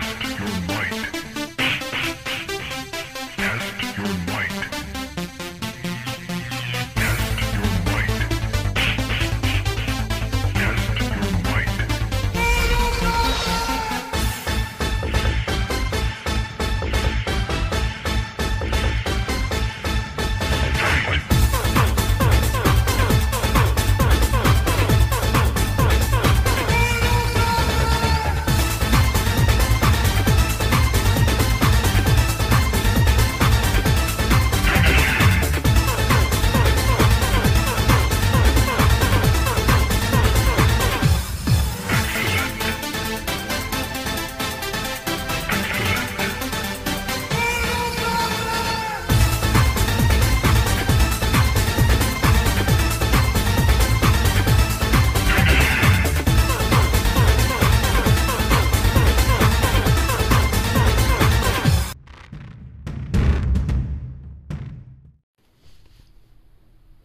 Test your might.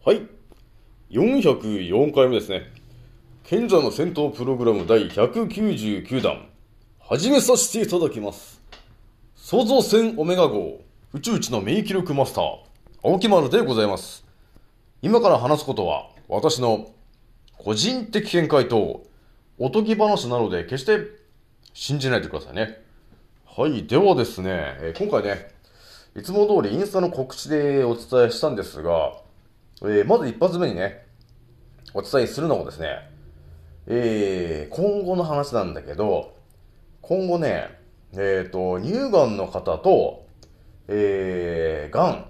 はい。404回目ですね。賢者の戦闘プログラム第199弾。始めさせていただきます。創造船オメガ号、宇宙一の免疫力マスター、青木丸でございます。今から話すことは、私の個人的見解と、おとぎ話なので、決して信じないでくださいね。はい。ではですね、え今回ね、いつも通りインスタの告知でお伝えしたんですが、えーまず一発目にね、お伝えするのもですね、えー今後の話なんだけど、今後ね、えっ、と、乳がんの方と、えー、がん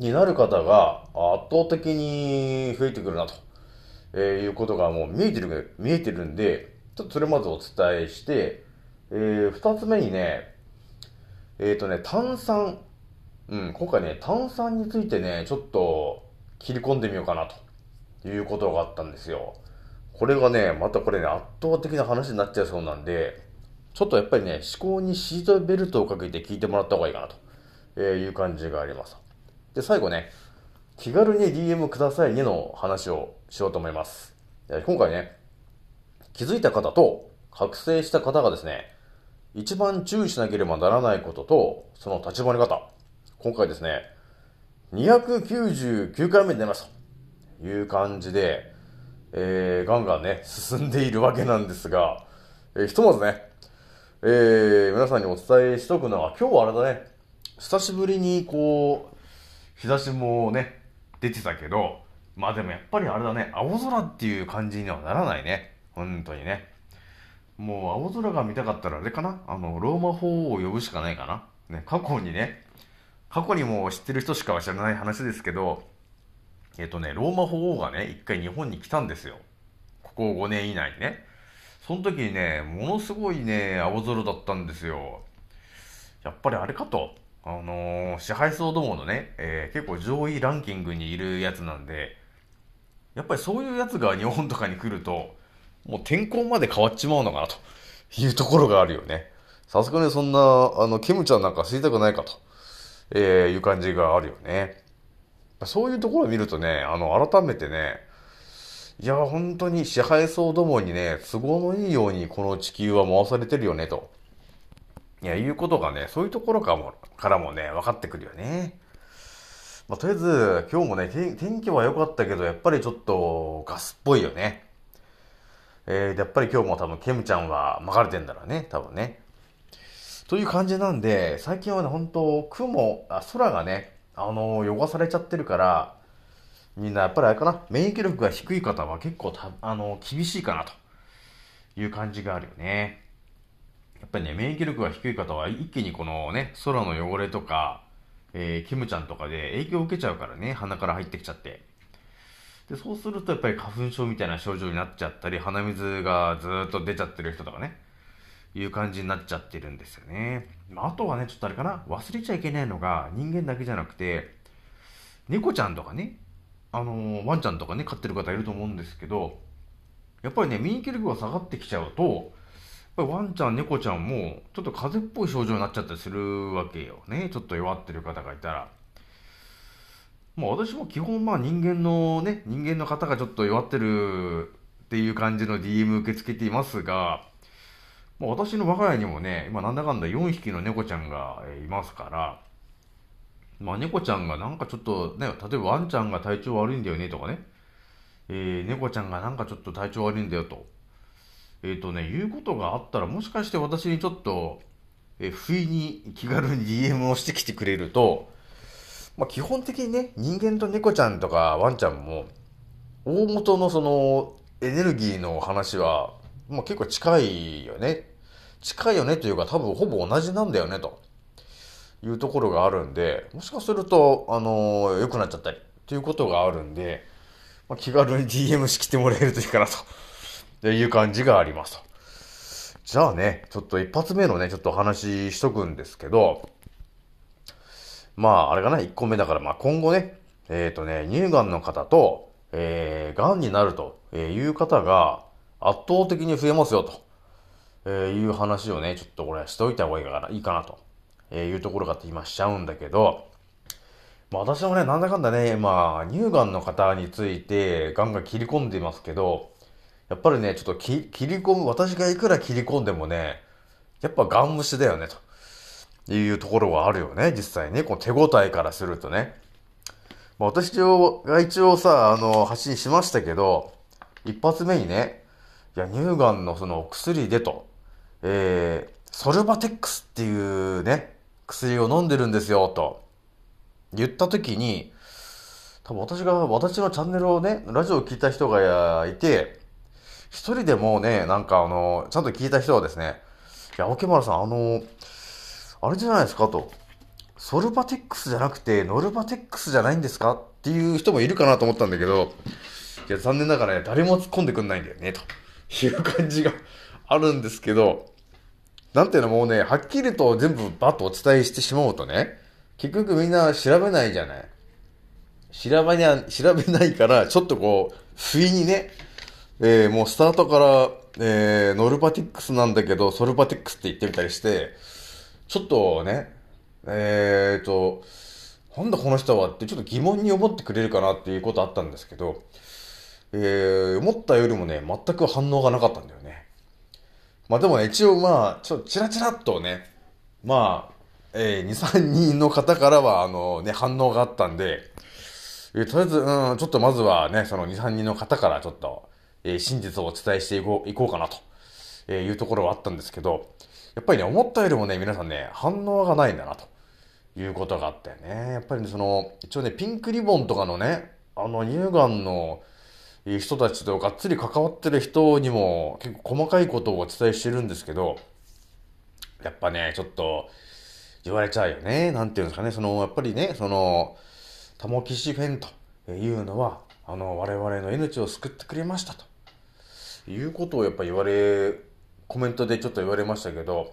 になる方が圧倒的に増えてくるなと、えいうことがもう見えてる、見えてるんで、ちょっとそれまずお伝えして、えー二つ目にね、えっ、とね、炭酸、うん、今回ね、炭酸についてね、ちょっと切り込んでみようかなということがあったんですよ。これがね、またこれね、圧倒的な話になっちゃいそうなんで、ちょっとやっぱりね、思考にシートベルトをかけて聞いてもらった方がいいかなという感じがあります。で、最後ね、気軽に DM くださいねの話をしようと思います。今回ね、気づいた方と覚醒した方がですね、一番注意しなければならないことと、その立ち回り方。今回ですね、299回目になりますという感じで、えー、ガンガンね、進んでいるわけなんですが、えーひとまずね、えー、皆さんにお伝えしとくのは、今日はあれだね、久しぶりにこう、日差しもね、出てたけど、まあでもやっぱりあれだね、青空っていう感じにはならないね。本当にね。もう青空が見たかったらあれかなあの、ローマ法王を呼ぶしかないかなね、過去にね、過去にも知ってる人しか知らない話ですけど、えっとね、ローマ法王がね、一回日本に来たんですよ。ここ5年以内にね。その時にね、ものすごいね、青空だったんですよ。やっぱりあれかと。あのー支配層どものね、えー結構上位ランキングにいるやつなんで、やっぱりそういうやつが日本とかに来ると、もう天候まで変わっちまうのかなというところがあるよね。さすがにそんな、あの、キムちゃんなんか吸いたくないかと、えーいう感じがあるよね。そういうところを見るとね、あの、改めてね、いや、本当に支配層どもにね、都合のいいようにこの地球は回されてるよね、と。いや、いうことがね、そういうところかも、からもね、分かってくるよね。まあ、とりあえず、今日もね、天気は良かったけど、やっぱりちょっとガスっぽいよね。えー、やっぱり今日も多分、ケムちゃんは巻かれてんだろうね、多分ね。という感じなんで、最近はね、本当雲、あ、空がね、あのー汚されちゃってるから、みんなやっぱりあれかな、免疫力が低い方は結構た、あのー厳しいかなという感じがあるよね。やっぱりね、免疫力が低い方は一気にこのね、空の汚れとか、えー、キムちゃんとかで影響を受けちゃうからね、鼻から入ってきちゃって。で、そうするとやっぱり花粉症みたいな症状になっちゃったり、鼻水がずっと出ちゃってる人とかね、いう感じになっちゃってるんですよね。まあ、あとはね、ちょっとあれかな、忘れちゃいけないのが人間だけじゃなくて、猫ちゃんとかね、あのーワンちゃんとかね、飼ってる方いると思うんですけど、やっぱりね、免疫力が下がってきちゃうと、やっぱりワンちゃん、猫ちゃんも、ちょっと風邪っぽい症状になっちゃったりするわけよね。ちょっと弱ってる方がいたら。まあ私も基本まあ人間のね、人間の方がちょっと弱ってるっていう感じの DM 受け付けていますが、まあ、私の我が家にもね、今なんだかんだ4匹の猫ちゃんがいますから、まあ猫ちゃんがなんかちょっとね、例えばワンちゃんが体調悪いんだよねとかね、えー猫ちゃんがなんかちょっと体調悪いんだよと、えっ、とね、言うことがあったら、もしかして私にちょっと、えー不意に気軽に DM をしてきてくれると、まあ、基本的にね、人間と猫ちゃんとかワンちゃんも、大元のその、エネルギーの話は、まあ、結構近いよね。近いよねというか、多分ほぼ同じなんだよね、と。いうところがあるんで、もしかすると、あの良くなっちゃったり、ということがあるんで、まあ、気軽に DM してきてもらえるといいかなと。いう感じがありますと。じゃあね、ちょっと一発目のね、ちょっとお話ししとくんですけど、まあ、あれかな、1個目だから、まあ今後ね、えっ、とね、乳がんの方と、えー、がんになるという方が圧倒的に増えますよと、えーいう話をね、ちょっとこれしておいた方がいいかな、いいかなと、えーいうところがって今しちゃうんだけど、まあ私もね、なんだかんだね、まあ乳がんの方についてガンガン切り込んでますけど、やっぱりね、ちょっとき切り込む、私がいくら切り込んでもね、やっぱガン虫だよね、というところはあるよね、実際ね。この手応えからするとね。まあ、私が一応さ、あの、発信しましたけど、一発目にね、いや、乳がんのそのお薬でと、えー、ソルバテックスっていうね、薬を飲んでるんですよ、と言った時に、多分私が、私のチャンネルをね、ラジオを聞いた人がいて、一人でもね、なんかあの、ちゃんと聞いた人はですね、いや、桶丸さん、あの、あれじゃないですかと。ソルバテックスじゃなくて、ノルバテックスじゃないんですか？っていう人もいるかなと思ったんだけど、いや、残念ながらね、誰も突っ込んでくんないんだよね、という感じがあるんですけど、なんていうのもうね、はっきりと全部バッとお伝えしてしまうとね、結局みんな調べないじゃない。調べにゃ、調べないから、ちょっとこう、不意にね、えーもうスタートから、えーノルバティックスなんだけど、ソルバティックスって言ってみたりして、ちょっとね、えーと、なんだこの人はってちょっと疑問に思ってくれるかなっていうことあったんですけど、えー、思ったよりもね、全く反応がなかったんだよ。まあでもね、一応まあ、ちょっとチラチラっとね、まあ、えー、2、3人の方からは、あのね、反応があったんで、えーとりあえず、うん、ちょっとまずはね、その2、3人の方からちょっと、えー真実をお伝えしていこう、いこうかなと、えーいうところはあったんですけど、やっぱりね、思ったよりもね、皆さんね、反応がないんだな、ということがあったよね。やっぱりね、その、一応ね、ピンクリボンとかのね、あの、乳がんの人たちとがっつり関わってる人にも結構細かいことをお伝えしてるんですけど、やっぱね、ちょっと言われちゃうよね。なんていうんですかね、その、やっぱりね、その、タモキシフェンというのは、あの、我々の命を救ってくれましたと。いうことをやっぱ言われ、コメントでちょっと言われましたけど、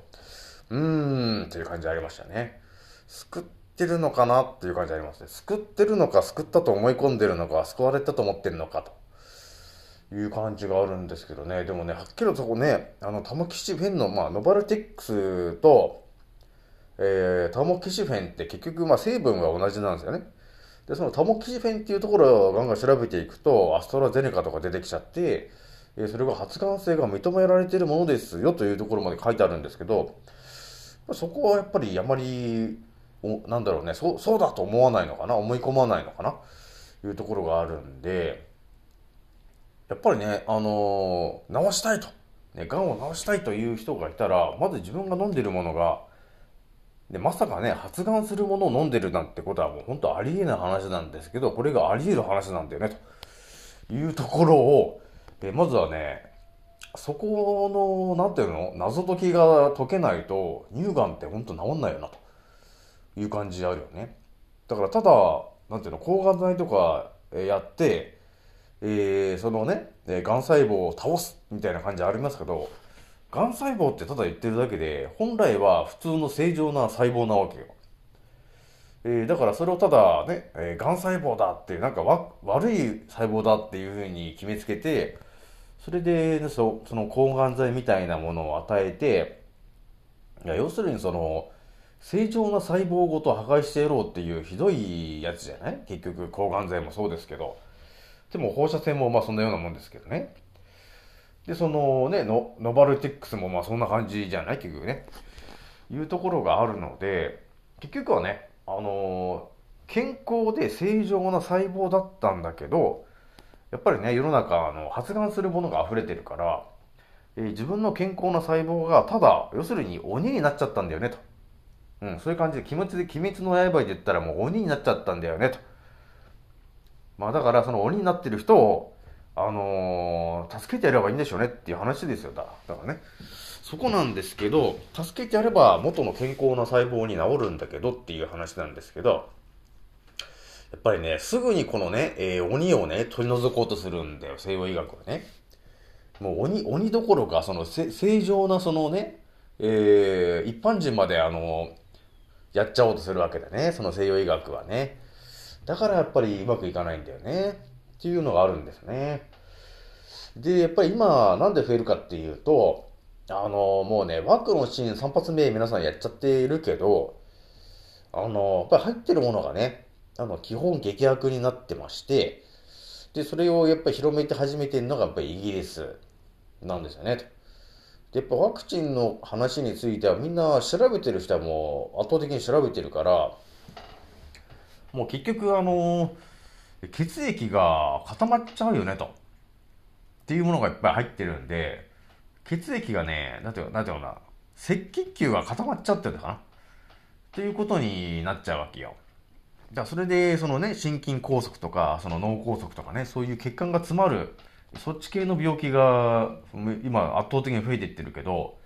うーん、っていう感じありましたね。救ってるのかなっていう感じありますね。救ってるのか、救ったと思い込んでるのか、救われたと思ってるのかという感じがあるんですけどね。でもね、はっきりとそこね、あの、タモキシフェンの、まあ、ノバルティックスと、えー、タモキシフェンって結局、まあ、成分は同じなんですよね。で、そのタモキシフェンっていうところをガンガン調べていくと、アストラゼネカとか出てきちゃって、えーそれが発がん性が認められているものですよというところまで書いてあるんですけど、そこはやっぱりあまり、おなんだろうね、そう、そうだと思わないのかな、思い込まないのかな、いうところがあるんで、やっぱりね、あのー治したいと、ね、がんを治したいという人がいたら、まず自分が飲んでるものが、で、まさかね、発がんするものを飲んでるなんてことはもう本当ありえない話なんですけど、これがあり得る話なんだよね、というところを、えまずはね、そこの、なんていうの、謎解きが解けないと、乳がんって本当治んないよな、という感じあるよね。だからただ、なんていうの、抗がん剤とかやって、えーそのね、えー癌細胞を倒すみたいな感じありますけど、癌細胞ってただ言ってるだけで、本来は普通の正常な細胞なわけよ。えーだからそれをただね、えー、細胞だって、なんかわ悪い細胞だっていうふうに決めつけて、それで、ね、そその抗がん剤みたいなものを与えて、いや要するにその、正常な細胞ごと破壊してやろうっていうひどいやつじゃない？結局抗がん剤もそうですけど。でも放射線もまあそんなようなもんですけどね。で、そのね、ノノバルティックスもまあそんな感じじゃない結局ね。いうところがあるので、結局はね、あのー健康で正常な細胞だったんだけど、やっぱりね、世の中、の、発がんするものが溢れてるから、えー自分の健康な細胞が、ただ、要するに鬼になっちゃったんだよね、と。うん、そういう感じで、鬼滅で、鬼滅の刃で言ったらもう鬼になっちゃったんだよね、と。まあだから、その鬼になってる人を、あのー助けてやればいいんでしょうねっていう話ですよ、だだからね。そこなんですけど、助けてやれば元の健康な細胞に治るんだけどっていう話なんですけど、やっぱりね、すぐにこのね、えー鬼をね、取り除こうとするんだよ、西洋医学はね。もう鬼、鬼どころか、その正常なそのね、えー一般人まであの、やっちゃおうとするわけだね、その西洋医学はね。だからやっぱりうまくいかないんだよね。っていうのがあるんですね。で、やっぱり今、なんで増えるかっていうと、あの、もうね、ワークのシーン3発目皆さんやっちゃっているけど、あの、やっぱり入ってるものがね、あの、基本劇薬になってまして、で、それをやっぱり広めて始めてるのがやっぱりイギリスなんですよね。とで、やっぱワクチンの話についてはみんな調べてる人はもう圧倒的に調べてるから、もう結局あの、血液が固まっちゃうよねと。っていうものがいっぱい入ってるんで、血液がね、なんていうなんていうかな、赤血球が固まっちゃってるのかなっていうことになっちゃうわけよ。だからそれで、そのね、心筋梗塞とか、その脳梗塞とかね、そういう血管が詰まる、そっち系の病気が、今圧倒的に増えていってるけど、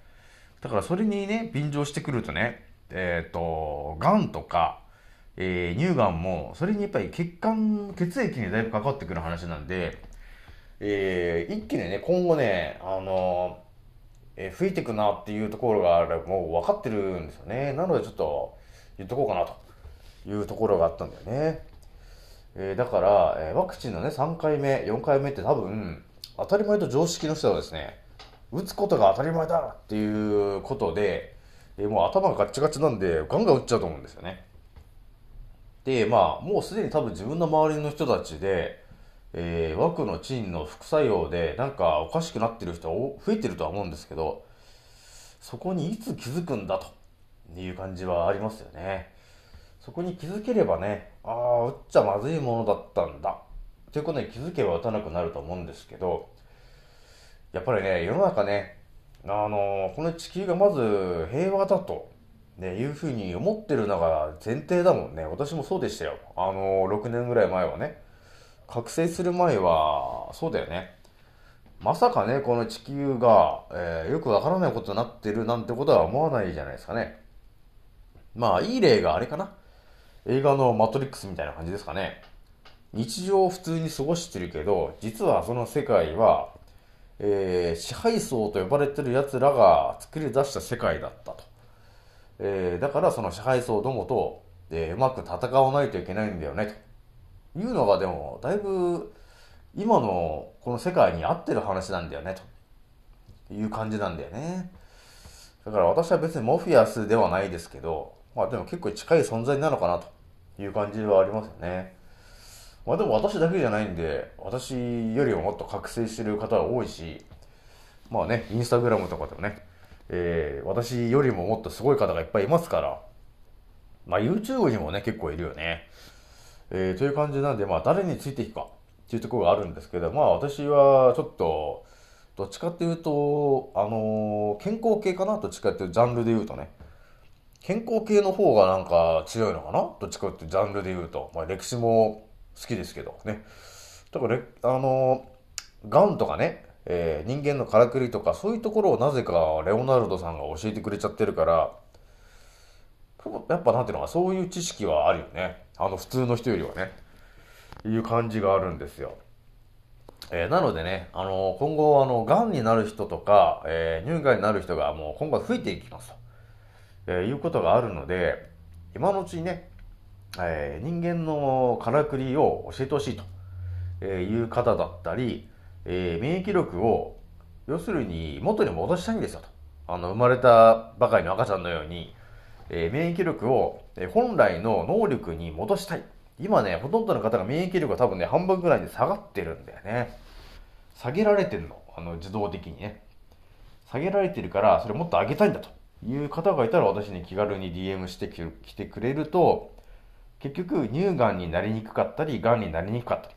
だからそれにね、便乗してくるとね、えっ、と、癌とか、えー乳がんも、それにやっぱり血管、血液にだいぶ関わってくる話なんで、えー一気にね、今後ね、あのえー増えていくなっていうところがあれもう分かってるんですよね。なのでちょっと言っとこうかなというところがあったんだよね。えーだから、えーワクチンのね、3回目、4回目って多分、当たり前と常識の人はですね、打つことが当たり前だっていうことで、えーもう頭がガッチガチなんで、ガンガン打っちゃうと思うんですよね。で、まあ、もうすでに多分自分の周りの人たちで、えー、枠のチンの副作用で、なんかおかしくなってる人お増えてるとは思うんですけど、そこにいつ気づくんだという感じはありますよね。そこに気づければね、ああ、打っちゃまずいものだったんだ。ということに気づけば打たなくなると思うんですけど、やっぱりね、世の中ね、あのこの地球がまず平和だと、ね、いうふうに思ってるのが前提だもんね。私もそうでしたよ。あの6年ぐらい前はね。覚醒する前は、そうだよね。まさかね、この地球が、えーよくわからないことになってるなんてことは思わないじゃないですかね。まあ、いい例があれかな。映画のマトリックスみたいな感じですかね。日常を普通に過ごしてるけど、実はその世界は、えー支配層と呼ばれてる奴らが作り出した世界だったと。えーだからその支配層どもと、えーうまく戦わないといけないんだよね、というのがでも、だいぶ、今のこの世界に合ってる話なんだよね、という感じなんだよね。だから私は別にモフィアスではないですけど、まあでも結構近い存在なのかな、という感じはありますよね。まあでも私だけじゃないんで、私よりももっと覚醒してる方は多いし、まあね、インスタグラムとかでもね、えー私よりももっとすごい方がいっぱいいますから、まあ YouTube にもね、結構いるよね。えーという感じなんで、まあ誰についていくかっていうところがあるんですけど、まあ私はちょっと、どっちかっていうと、あのー健康系かな？どっちかっていうジャンルで言うとね。健康系の方がなんか強いのかな？どっちかっていうジャンルで言うと。まあ歴史も好きですけどね。だから、あのー、ガンとかね、えー人間のからくりとか、そういうところをなぜかレオナルドさんが教えてくれちゃってるから、やっぱなんていうのか、そういう知識はあるよね。あの普通の人よりはね。いう感じがあるんですよ。えーなのでね、あの今後、あの、癌になる人とか、えー乳がんになる人がもう今後は増えていきますと、えーいうことがあるので、今のうちにね、えー人間のからくりを教えてほしいと、えーいう方だったり、えー免疫力を、要するに元に戻したいんですよと。あの、生まれたばかりの赤ちゃんのように、えー免疫力をえ本来の能力に戻したい。今ね、ほとんどの方が免疫力が多分ね、半分ぐらいに下がってるんだよね。下げられてんの。あの自動的にね下げられてるからそれもっと上げたいんだという方がいたら私に気軽に DM してきてくれると結局乳がんになりにくかったりがんになりにくかったり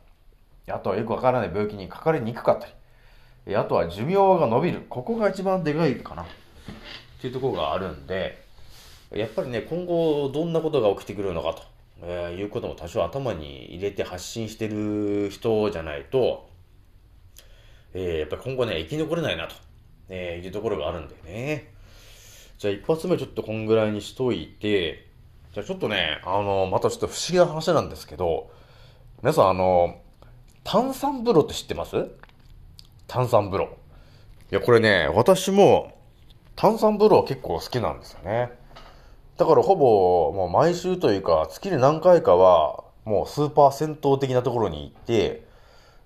あとはよくわからない病気にかかりにくかったり。あとは寿命が伸びる。ここが一番でかいかな。っていうところがあるんでやっぱりね今後どんなことが起きてくるのかと、えーいうことも多少頭に入れて発信してる人じゃないと、えーやっぱり今後ね生き残れないなと、えーいうところがあるんだよね。じゃあ一発目ちょっとこんぐらいにしといてじゃあちょっとねあのまたちょっと不思議な話なんですけど皆さんあの炭酸風呂って知ってます？炭酸風呂。いや、これね、私も炭酸風呂は結構好きなんですよね。だからほぼ、もう毎週というか、月に何回かは、もうスーパー銭湯的なところに行って、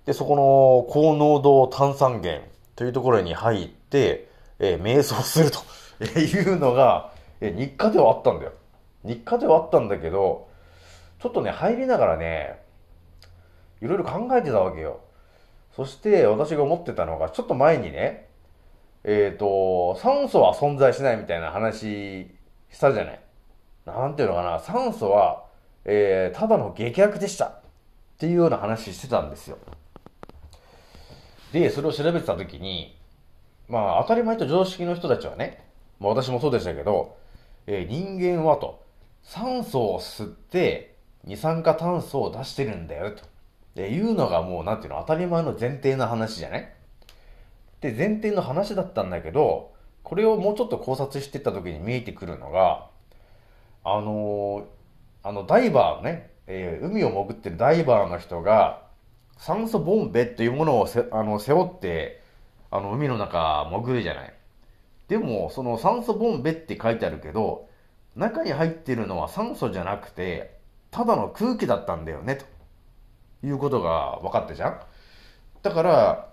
で、そこの高濃度炭酸源というところに入って、えー瞑想すると いうのが、えー日課ではあったんだよ。日課ではあったんだけど、ちょっとね、入りながらね、いろいろ考えてたわけよ。そして私が思ってたのが、ちょっと前にね、えっ、と、酸素は存在しないみたいな話したじゃない。なんていうのかな、酸素は、えーただの劇薬でした。っていうような話してたんですよ。で、それを調べてた時に、まあ当たり前と常識の人たちはね、まあ私もそうでしたけど、えー人間はと、酸素を吸って二酸化炭素を出してるんだよと。で、いうのがもうなんていうの当たり前の前提の話じゃない？で、前提の話だったんだけど、これをもうちょっと考察してった時に見えてくるのが、あのーあの、ダイバーのね、えー海を潜ってるダイバーの人が、酸素ボンベっていうものをせあの背負って、あの、海の中潜るじゃない。でも、その酸素ボンベって書いてあるけど、中に入ってるのは酸素じゃなくて、ただの空気だったんだよね、ということが分かったじゃん。だから、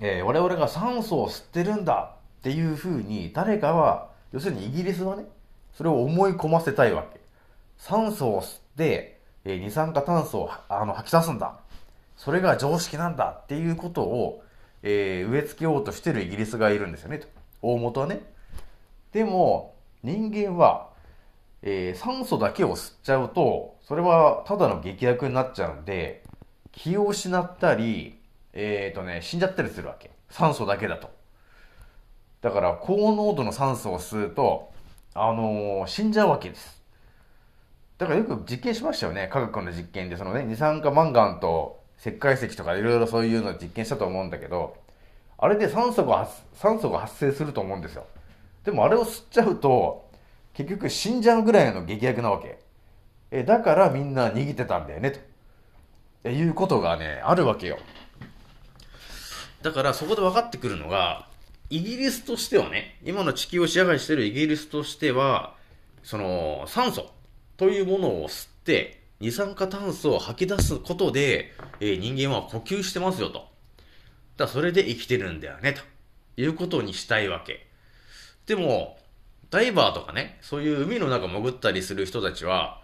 えー我々が酸素を吸ってるんだっていうふうに誰かは要するにイギリスはねそれを思い込ませたいわけ。酸素を吸って、えー二酸化炭素をあの吐き出すんだ。それが常識なんだっていうことを、えー植え付けようとしてるイギリスがいるんですよねと。大元はね。でも人間は、えー酸素だけを吸っちゃうとそれはただの劇薬になっちゃうんで気を失ったりえーとね、死んじゃったりするわけ。酸素だけだと。だから、高濃度の酸素を吸うと、あのー死んじゃうわけです。だからよく実験しましたよね。科学の実験で、そのね、二酸化マンガンと石灰石とかいろいろそういうのを実験したと思うんだけど、あれで酸素が、酸素が発生すると思うんですよ。でもあれを吸っちゃうと、結局死んじゃうぐらいの劇薬なわけ。え、だからみんな逃げてたんだよね、と。えいうことがね、あるわけよ。だからそこで分かってくるのが、イギリスとしてはね、今の地球を支配してるイギリスとしては、その酸素というものを吸って、二酸化炭素を吐き出すことで、えー人間は呼吸してますよと。だそれで生きてるんだよね、ということにしたいわけ。でも、ダイバーとかね、そういう海の中潜ったりする人たちは、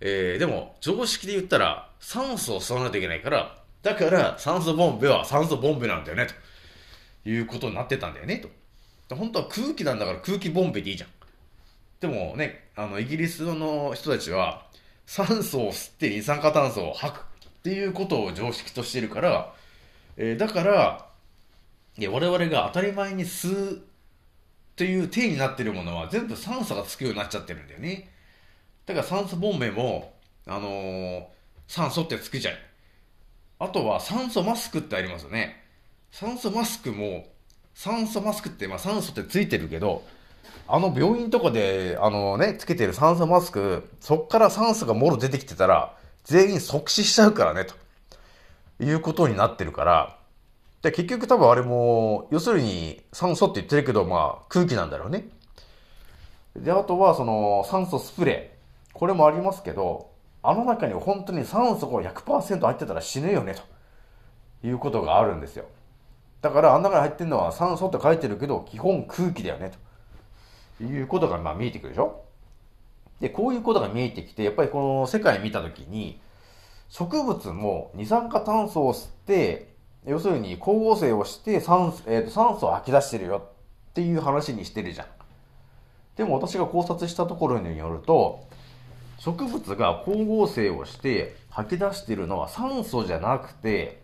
えーでも、常識で言ったら、酸素を吸わないといけないから、だから、酸素ボンベは酸素ボンベなんだよね、ということになってたんだよね、と。本当は空気なんだから空気ボンベでいいじゃん。でもね、あの、イギリスの人たちは、酸素を吸って二酸化炭素を吐くっていうことを常識としてるから、えーだから、いや我々が当たり前に吸うという体になってるものは全部酸素がつくようになっちゃってるんだよね。だから酸素ボンベも、あのー酸素ってつくじゃん。あとは酸素マスクってありますよね。酸素マスクも、酸素マスクって、まあ酸素ってついてるけど、あの病院とかで、あのね、つけてる酸素マスク、そっから酸素がもろ出てきてたら、全員即死しちゃうからね、ということになってるから、で結局多分あれも、要するに酸素って言ってるけど、まあ空気なんだろうね。で、あとはその酸素スプレー。これもありますけど、あの中に本当に酸素が100%入ってたら死ぬよね、ということがあるんですよ。だからあん中に入ってるのは酸素って書いてるけど、基本空気だよね、ということがまあ見えてくるでしょで、こういうことが見えてきて、やっぱりこの世界見たときに、植物も二酸化炭素を吸って、要するに光合成をして酸素,、えーと酸素を吐き出してるよっていう話にしてるじゃん。でも私が考察したところによると、植物が光合成をして吐き出してるのは酸素じゃなくて、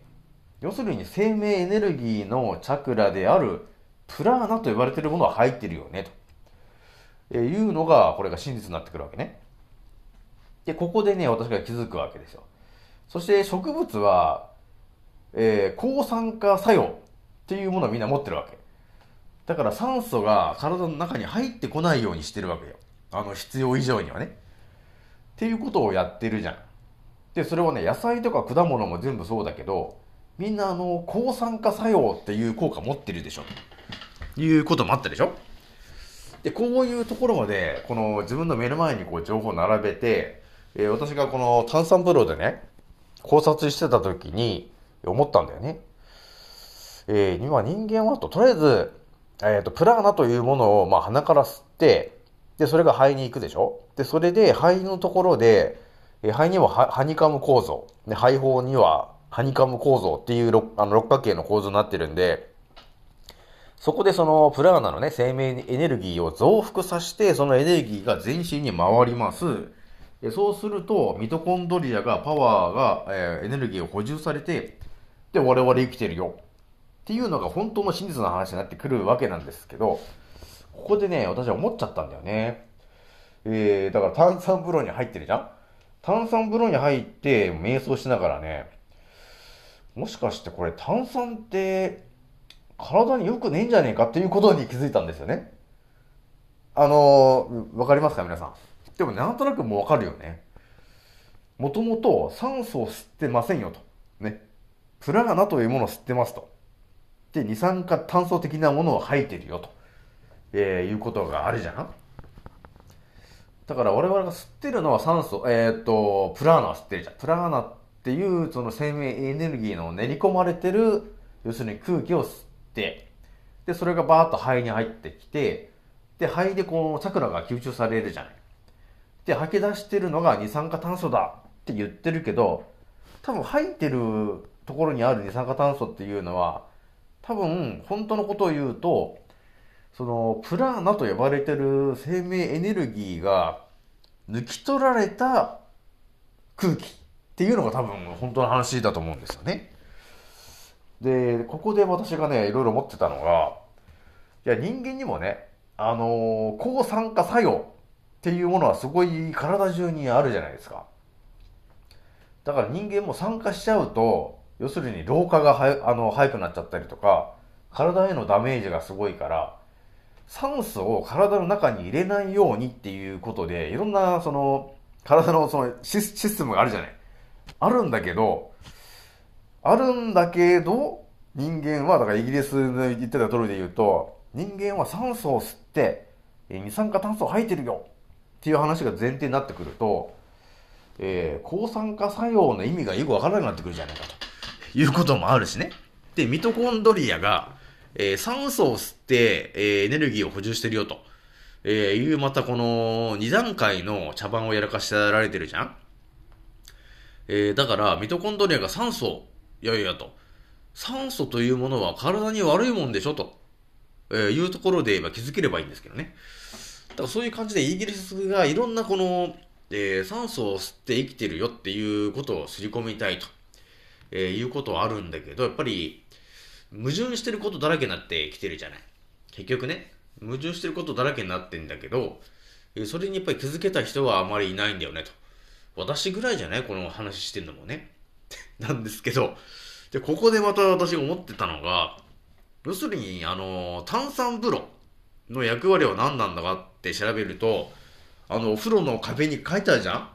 要するに生命エネルギーのチャクラであるプラーナと呼ばれてるものは入ってるよね、とえいうのが、これが真実になってくるわけね。で、ここでね、私が気づくわけですよ。そして植物は、えー抗酸化作用っていうものをみんな持ってるわけ。だから酸素が体の中に入ってこないようにしてるわけよ。あの必要以上にはね。っていうことをやってるじゃん。で、それはね、野菜とか果物も全部そうだけど、みんなあの、抗酸化作用っていう効果持ってるでしょ。ということもあったでしょで、こういうところまで、この自分の目の前にこう情報を並べて、えー私がこの炭酸風呂でね、考察してた時に思ったんだよね。えー、今人間はと、とりあえず、えっ、と、プラーナというものを、まあ、鼻から吸って、で、それが肺に行くでしょ？で、それで肺のところで、え肺にはハハニカム構造、で、肺胞にはハニカム構造っていう六あの六角形の構造になってるんで、そこでそのプラーナのね、生命エネルギーを増幅させて、そのエネルギーが全身に回ります。でそうすると、ミトコンドリアが、パワーが、えーエネルギーを補充されて、で、我々生きてるよ。っていうのが本当の真実の話になってくるわけなんですけど、ここでね、私は思っちゃったんだよね。えー、だから炭酸風呂に入ってるじゃん？炭酸風呂に入って瞑想しながらね、もしかしてこれ炭酸って体に良くねえんじゃねえかっていうことに気づいたんですよね。あのー、わかりますか皆さん？でもなんとなくもうわかるよね。もともと酸素を吸ってませんよと。ね。プラーナというものを吸ってますと。で、二酸化炭素的なものを吐いてるよと。えーいうことがあるじゃんだから我々が吸ってるのは酸素、えーっと、プラーナを吸ってるじゃん。プラーナっていうその生命エネルギーの練り込まれてる、要するに空気を吸って、で、それがバーッと肺に入ってきて、で、肺でこう、チャクラが吸収されるじゃない。で、吐き出してるのが二酸化炭素だって言ってるけど、多分吐いてるところにある二酸化炭素っていうのは、多分、本当のことを言うと、その、プラーナと呼ばれてる生命エネルギーが抜き取られた空気っていうのが多分本当の話だと思うんですよね。で、ここで私がね、いろいろ思ってたのが、いや、人間にもね、あの抗酸化作用っていうものはすごい体中にあるじゃないですか。だから人間も酸化しちゃうと、要するに老化がはあの早くなっちゃったりとか、体へのダメージがすごいから、酸素を体の中に入れないようにっていうことで、いろんなその、体のそのシスシステムがあるじゃない。あるんだけど、あるんだけど、人間は、だからイギリスの言ってた通りで言うと、人間は酸素を吸って、二酸化炭素を吐いてるよっていう話が前提になってくると、えー抗酸化作用の意味がよくわからなくなってくるじゃないかということもあるしね。で、ミトコンドリアが、えー酸素を吸って、えーエネルギーを補充してるよと、えーいうまたこの2段階の茶番をやらかしてられてるじゃん。えーだから、ミトコンドリアが酸素、いやいやと、酸素というものは体に悪いもんでしょと、えーいうところで言えば気づければいいんですけどね。だからそういう感じでイギリスがいろんなこの、えー酸素を吸って生きてるよっていうことを刷り込みたいと、えーいうことはあるんだけど、やっぱり矛盾してることだらけになってきてるじゃない。結局ね、矛盾してることだらけになってんだけど、それにやっぱり気づけた人はあまりいないんだよねと。私ぐらいじゃない？この話してんのもね。なんですけど、で、ここでまた私が思ってたのが、要するに、あの、炭酸風呂の役割は何なんだかって調べると、あの、お風呂の壁に書いてあるじゃん？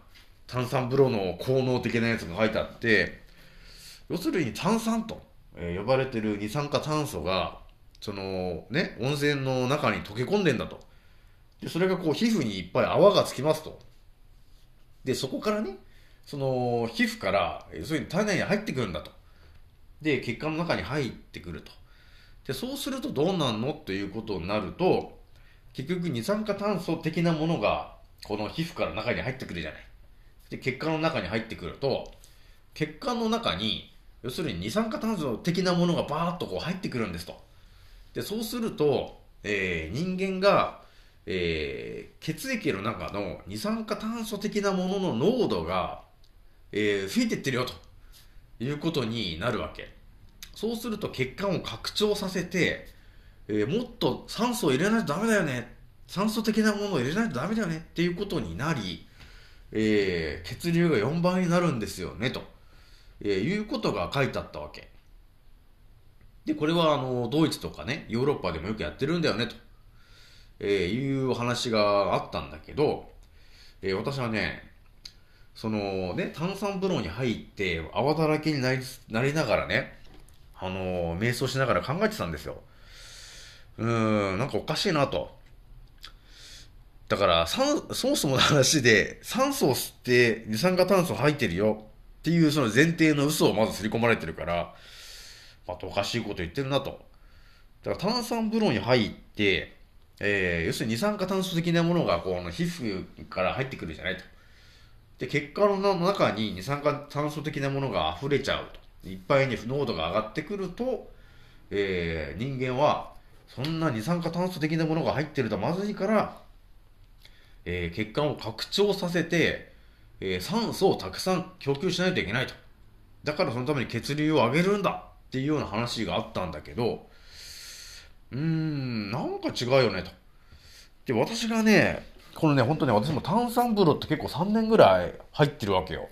炭酸風呂の効能的なやつが書いてあって、要するに炭酸と、え呼ばれてる二酸化炭素が、その、ね、温泉の中に溶け込んでんだと。で、それがこう、皮膚にいっぱい泡がつきますと。で、そこからね、その、皮膚から、要するに体内に入ってくるんだと。で、血管の中に入ってくると。で、そうするとどうなんのということになると、結局二酸化炭素的なものが、この皮膚から中に入ってくるじゃない。で、血管の中に入ってくると、血管の中に、要するに二酸化炭素的なものがバーッとこう入ってくるんですと。で、そうすると、えー人間が、えー血液の中の二酸化炭素的なものの濃度が、えー増えていってるよということになるわけ。そうすると血管を拡張させて、えーもっと酸素を入れないとダメだよね。酸素的なものを入れないとダメだよねっていうことになり、えー血流が4倍になるんですよねと、えーいうことが書いてあったわけ。で、これはあのドイツとかね、ヨーロッパでもよくやってるんだよねと、えーいう話があったんだけど、えー私はね、そのね、炭酸風呂に入って泡だらけになりなりながらね、あのー瞑想しながら考えてたんですよ。うーん、なんかおかしいなと。だから、酸そもそもの話で、酸素を吸って二酸化炭素入ってるよっていうその前提の嘘をまず刷り込まれてるから、またおかしいこと言ってるなと。だから炭酸風呂に入って、えー要するに二酸化炭素的なものがこう皮膚から入ってくるじゃないと。で、血管の中に二酸化炭素的なものが溢れちゃうと。いっぱいに濃度が上がってくると、えー人間は、そんな二酸化炭素的なものが入ってるとまずいから、えー血管を拡張させて、えー酸素をたくさん供給しないといけないと。だからそのために血流を上げるんだっていうような話があったんだけど、うーん、なんか違うよねと。で、私がね、このね、本当ね、私も炭酸風呂って結構3年ぐらい入ってるわけよ。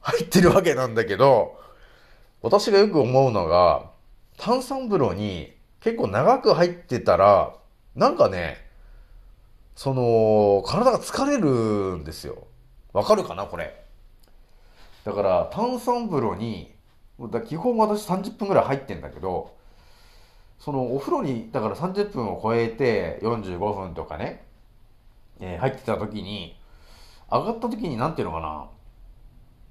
入ってるわけなんだけど、私がよく思うのが、炭酸風呂に結構長く入ってたら、なんかね、その、体が疲れるんですよ。わかるかなこれ。だから、炭酸風呂に、だ基本私30分ぐらい入ってんだけど、そのお風呂に、だから30分を超えて45分とかね、えー入ってた時に、上がった時になんていうのかな、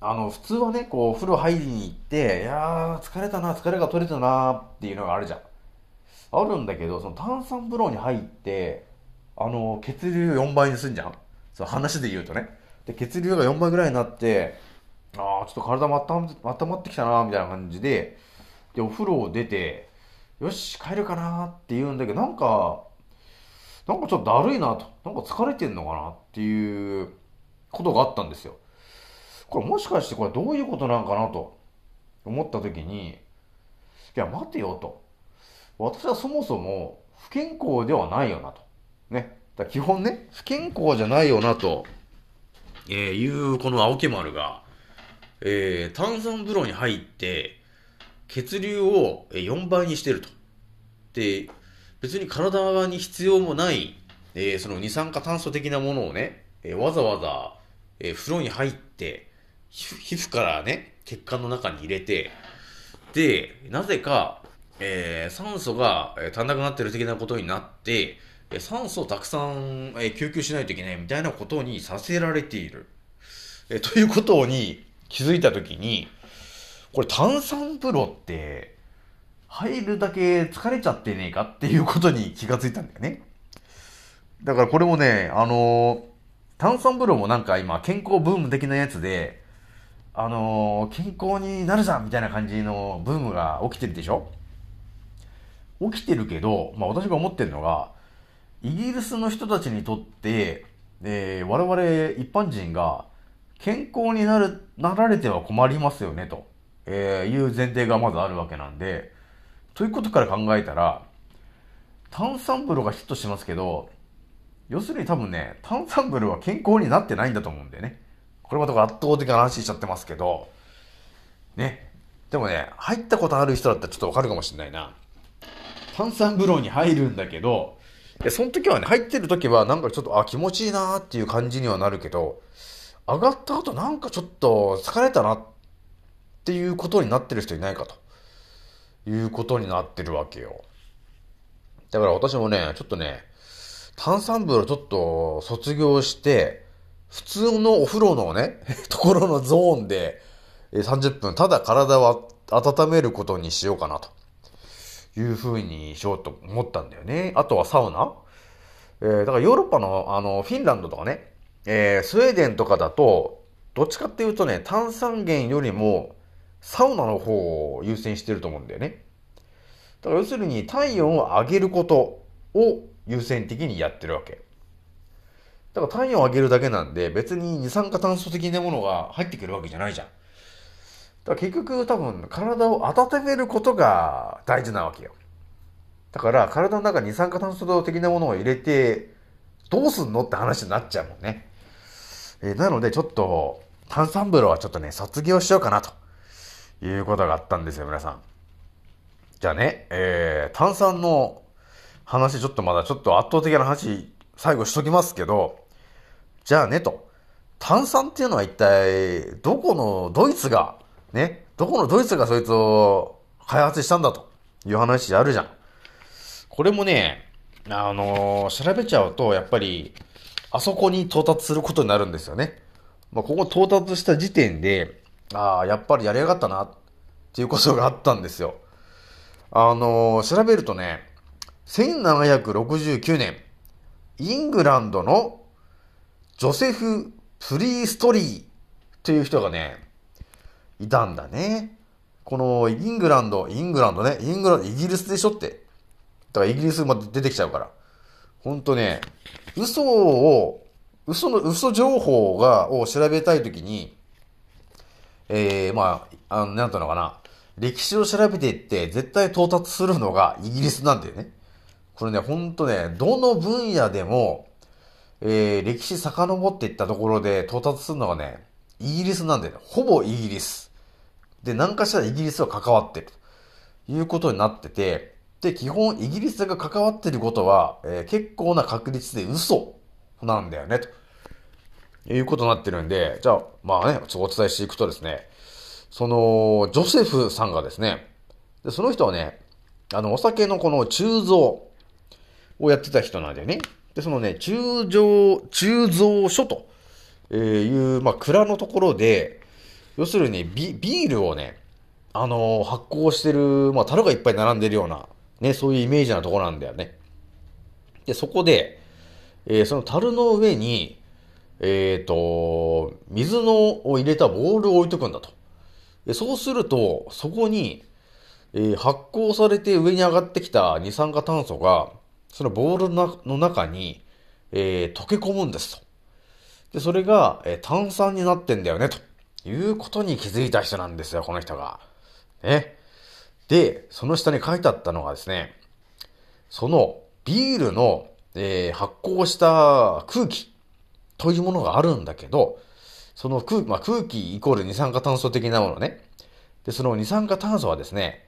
あの、普通はね、こう、お風呂入りに行って、いやー、疲れたな、疲れが取れたなっていうのがあるじゃん。あるんだけど、その炭酸風呂に入って、あの、血流4倍にすんじゃんそう、話で言うとね。で、血流が4倍ぐらいになって、ああ、ちょっと体も温ま温まってきたな、みたいな感じで、で、お風呂を出て、よし、帰るかなって言うんだけど、なんか、なんかちょっとだるいなと。なんか疲れてんのかなっていうことがあったんですよ。これもしかしてこれどういうことなんかなと思った時に、いや、待てよと。私はそもそも不健康ではないよなと。ね。だ基本ね、不健康じゃないよなと、えーいうこの青木丸が、えー炭酸風呂に入って、血流を4倍にしてると。で、別に体に必要もない、えーその二酸化炭素的なものをね、えーわざわざ、えー風呂に入って、皮膚からね、血管の中に入れて、で、なぜか、えー酸素が足んなくなってる的なことになって、酸素をたくさん、えー供給しないといけないみたいなことにさせられている。えーということに気づいたときに、これ炭酸風呂って、入るだけ疲れちゃってねえかっていうことに気がついたんだよね。だからこれもね、あのー炭酸風呂もなんか今健康ブーム的なやつで、あのー健康になるじゃんみたいな感じのブームが起きてるでしょ？起きてるけど、まあ私が思ってるのが、イギリスの人たちにとって、えー我々一般人が健康になる、なられては困りますよね、と、えいう前提がまずあるわけなんで、ということから考えたら、炭酸風呂がヒットしますけど、要するに多分ね、炭酸風呂は健康になってないんだと思うんだよね。これまた圧倒的な話しちゃってますけど、ね。でもね、入ったことある人だったらちょっとわかるかもしれないな。炭酸風呂に入るんだけど、でその時はね、入ってる時はなんかちょっと、あ、気持ちいいなーっていう感じにはなるけど、上がった後なんかちょっと疲れたなっていうことになってる人いないかと。いうことになってるわけよ。だから私もね、ちょっとね、炭酸風呂ちょっと卒業して、普通のお風呂のね、ところのゾーンで30分、ただ体を温めることにしようかなというふうにしようと思ったんだよね。あとはサウナえーだからヨーロッパの、あの、フィンランドとかね、えースウェーデンとかだと、どっちかっていうとね、炭酸源よりもサウナの方を優先してると思うんだよね。だから要するに体温を上げることを優先的にやってるわけ。だから体温を上げるだけなんで別に二酸化炭素的なものが入ってくるわけじゃないじゃん。だ結局多分体を温めることが大事なわけよ。だから体の中に二酸化炭素的なものを入れてどうすんのって話になっちゃうもんね。えーなのでちょっと炭酸風呂はちょっとね卒業しようかなということがあったんですよ皆さん。じゃあね、えー、炭酸の話ちょっとまだちょっと圧倒的な話最後しときますけど、じゃあねと。炭酸っていうのは一体どこのドイツが、ね、どこのドイツがそいつを開発したんだという話あるじゃん。これもね、あのー調べちゃうとやっぱりあそこに到達することになるんですよね。まあ、ここ到達した時点で、ああ、やっぱりやりやがったなっていうことがあったんですよ。あのー調べるとね、1769年、イングランドのジョセフ・プリーストリーという人がね、いたんだね。このイングランド、イングランドね、イングランド、イギリスでしょって。だからイギリスまで出てきちゃうから。ほんとね、嘘を、嘘の、嘘情報が、を調べたいときに、えー、まあ、あの、なんていうのかな。歴史を調べていって、絶対到達するのがイギリスなんだよね。これね、ほんとね、どの分野でも、えー、歴史遡っていったところで到達するのがね、イギリスなんだよね。ほぼイギリス。で、何かしらイギリスは関わってる。と。いうことになってて、で、基本イギリスが関わってることは、えー結構な確率で嘘なんだよね、と。いうことになってるんで、じゃあ、まあね、ちょっとお伝えしていくとですね、その、ジョセフさんがですね、でその人はね、あの、お酒のこの鋳造をやってた人なんだよね。で、そのね、鋳造、鋳造所という、まあ、蔵のところで、要するにビビールをね、あの発酵してる、まあ、樽がいっぱい並んでるような、ね、そういうイメージなところなんだよね。で、そこで、えーその樽の上に、えっ、と、水のを入れたボールを置いとくんだと。でそうすると、そこに、えー発酵されて上に上がってきた二酸化炭素が、そのボールの中の中に、えー溶け込むんですと。で、それが、えー炭酸になってんだよね、ということに気づいた人なんですよ、この人が。ね。で、その下に書いてあったのがですね、そのビールの、えー発酵した空気というものがあるんだけど、その空,、まあ、空気イコール二酸化炭素的なものね。で、その二酸化炭素はですね、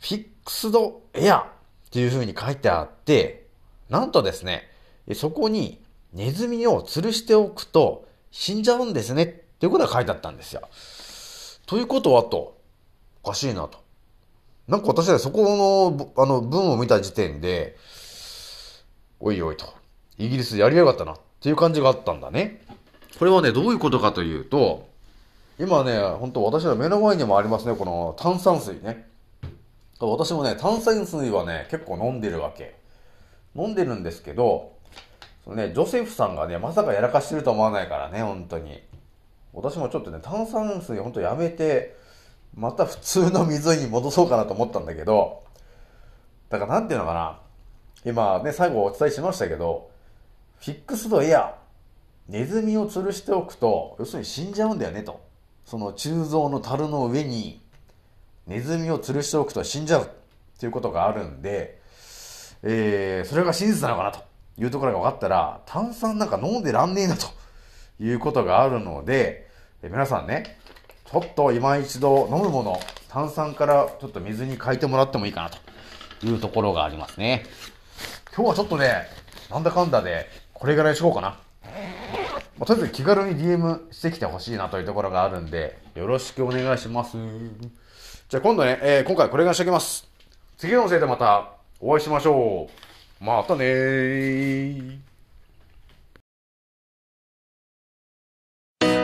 フィックスドエアっていう風に書いてあって、なんとですね、そこにネズミを吊るしておくと死んじゃうんですねっていうことが書いてあったんですよ。ということはと、おかしいなと。なんか私はそこのぶ、あの、文を見た時点で、おいおいと、イギリスやりやがったなっていう感じがあったんだね。これはね、どういうことかというと、今ね、本当私の目の前にもありますね、この炭酸水ね。私もね、炭酸水はね、結構飲んでるわけ。飲んでるんですけど、そのね、ジョセフさんがね、まさかやらかしてると思わないからね、本当に。私もちょっとね、炭酸水本当やめて、また普通の水に戻そうかなと思ったんだけど、だからなんていうのかな。今ね、最後お伝えしましたけど、フィックスドエア、ネズミを吊るしておくと、要するに死んじゃうんだよねと。その鋳造の樽の上に、ネズミを吊るしておくと死んじゃうっていうことがあるんで、えー、それが真実なのかなというところが分かったら、炭酸なんか飲んでらんねえなということがあるので、え皆さんね、ちょっと今一度飲むもの、炭酸からちょっと水に変えてもらってもいいかなというところがありますね。今日はちょっとね、なんだかんだで、これぐらいしようかな。まあ、とりあえず気軽に DM してきてほしいなというところがあるんで、よろしくお願いします。じゃあ今度ね、えー今回これぐらいしておきます。次のせいでまたお会いしましょう。またねー。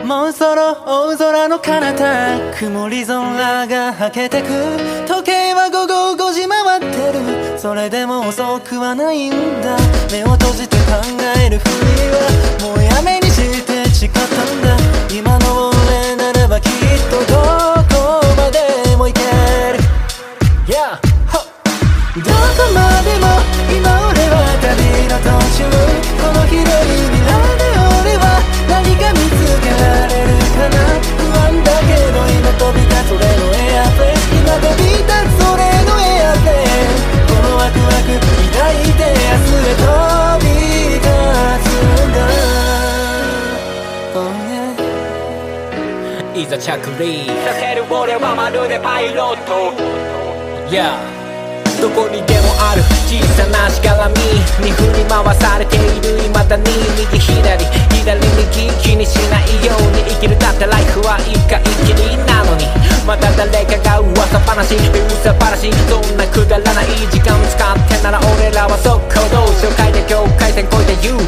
もうそろ大空の彼方曇り空がはけてく。時計は午後5時回ってる。それでも遅くはないんだ。目を閉じて考えるふりはもうやめに着陸させる俺はまるでパイロット。Yeah どこにでもある小さなしがらみに振り回されている。未だに右左左右気にしないように生きるだってライフは一回きりなのに。また誰かが噂話噂話そんなくだらない時間使ってなら俺らは速攻動紹介で境界線越えて言う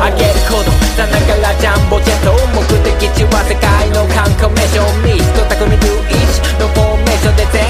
あげることさながらジャンボジェット目的地は世界の観光名所ミス。ト匠ルイチのフォーメーションで全